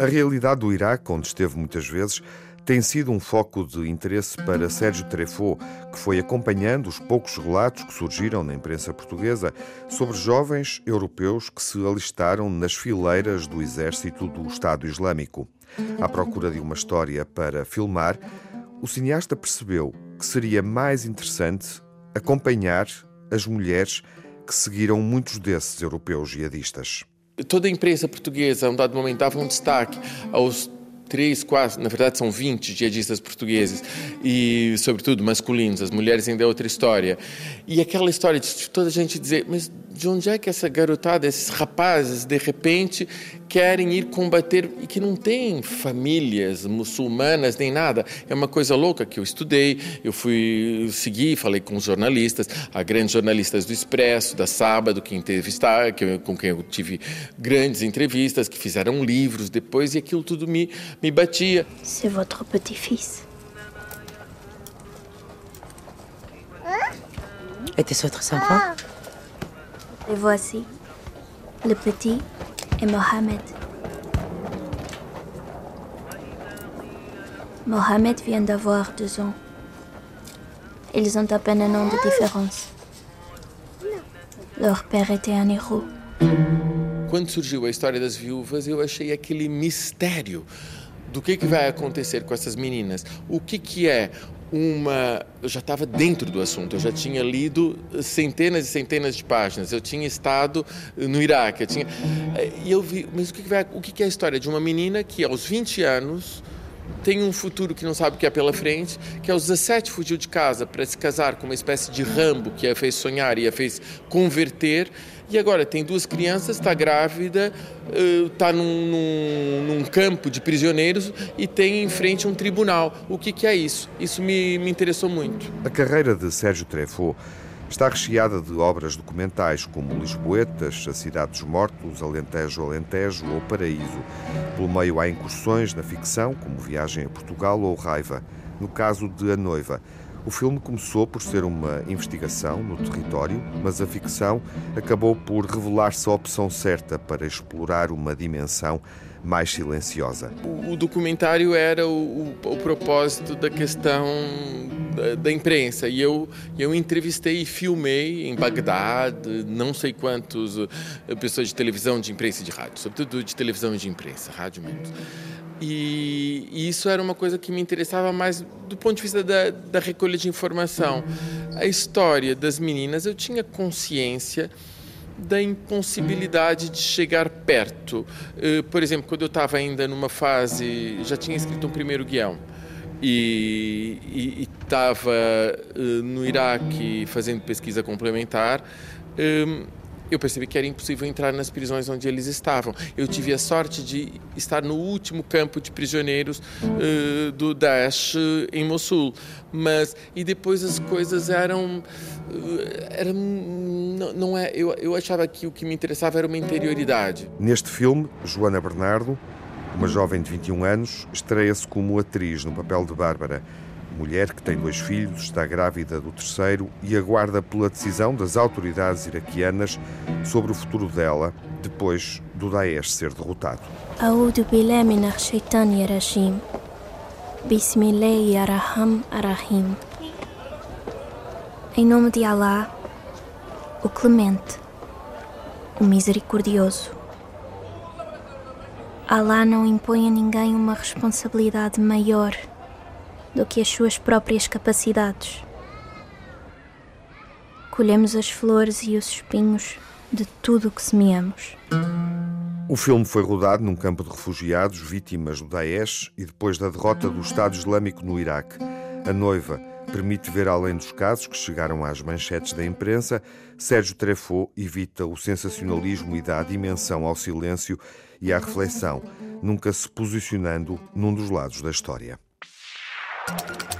A realidade do Iraque, onde esteve muitas vezes, tem sido um foco de interesse para Sérgio Treffaut, que foi acompanhando os poucos relatos que surgiram na imprensa portuguesa sobre jovens europeus que se alistaram nas fileiras do exército do Estado Islâmico. À procura de uma história para filmar, o cineasta percebeu que seria mais interessante acompanhar as mulheres que seguiram muitos desses europeus jihadistas toda a imprensa portuguesa, a um dado momento, dava um destaque aos três, quatro, na verdade são 20 jihadistas portugueses e, sobretudo, masculinos. As mulheres ainda é outra história. E aquela história de toda a gente dizer, mas de onde é que essa garotada, esses rapazes, de repente, querem ir combater e que não tem famílias muçulmanas nem nada. É uma coisa louca que eu estudei, eu fui seguir, falei com os jornalistas, a grandes jornalistas do Expresso, da Sábado, que entrevistar, que com quem eu tive grandes entrevistas, que fizeram livros depois e aquilo tudo me me batia. C'est votre petit-fils. Était-ce votre enfant Et voici le petit et Mohamed. Mohamed vient d'avoir deux ans. Ils ont à peine un an de différence. Leur père était un héros. Quando surgiu a história das viúvas, eu achei aquele mistério do que, que vai acontecer com essas meninas. O que, que é uma. Eu já estava dentro do assunto, eu já tinha lido centenas e centenas de páginas, eu tinha estado no Iraque, eu tinha. E eu vi, mas o que, que, vai, o que, que é a história de uma menina que aos 20 anos tem um futuro que não sabe o que é pela frente, que aos 17 fugiu de casa para se casar com uma espécie de Rambo que a fez sonhar e a fez converter e agora tem duas crianças, está grávida, está num, num, num, campo de prisioneiros e tem em frente um tribunal. O que, que é isso? Isso me, me interessou muito. A carreira de Sérgio Treffaut está recheada de obras documentais como Lisboetas, A Cidade dos Mortos, Alentejo, Alentejo ou Paraíso. Pelo meio há incursões na ficção, como Viagem a Portugal ou Raiva. No caso de A Noiva, o filme começou por ser uma investigação no território, mas a ficção acabou por revelar-se a opção certa para explorar uma dimensão mais silenciosa. O, documentário era o, o, o propósito da questão da, da, imprensa e eu, eu entrevistei e filmei em Bagdá não sei quantos eh, pessoas de televisão, de imprensa e de rádio, sobretudo de televisão e de imprensa, rádio menos. E, e, isso era uma coisa que me interessava mais do ponto de vista da, da recolha de informação. A história das meninas, eu tinha consciência da impossibilidade de chegar perto. Uh, por exemplo, quando eu estava ainda numa fase, já tinha escrito um primeiro guião e estava uh, no Iraque fazendo pesquisa complementar. Eu percebi que era impossível entrar nas prisões onde eles estavam. Eu tive a sorte de estar no último campo de prisioneiros uh, do Daesh em Mossul. Mas e depois as coisas eram eram não, não é eu, eu achava que o que me interessava era uma interioridade. Neste filme, Joana Bernardo, uma jovem de 21 anos, estreia-se como atriz no papel de Bárbara mulher que tem dois filhos, está grávida do terceiro e aguarda pela decisão das autoridades iraquianas sobre o futuro dela depois do Daesh ser derrotado. Em nome de Allah, o clemente, o misericordioso. Allah não impõe a ninguém uma responsabilidade maior do que as suas próprias capacidades. Colhemos as flores e os espinhos de tudo o que semeamos. O filme foi rodado num campo de refugiados vítimas do Daesh e depois da derrota do Estado Islâmico no Iraque. A noiva permite ver além dos casos que chegaram às manchetes da imprensa. Sérgio Treffaut evita o sensacionalismo e dá dimensão ao silêncio e à reflexão, nunca se posicionando num dos lados da história. Thank you.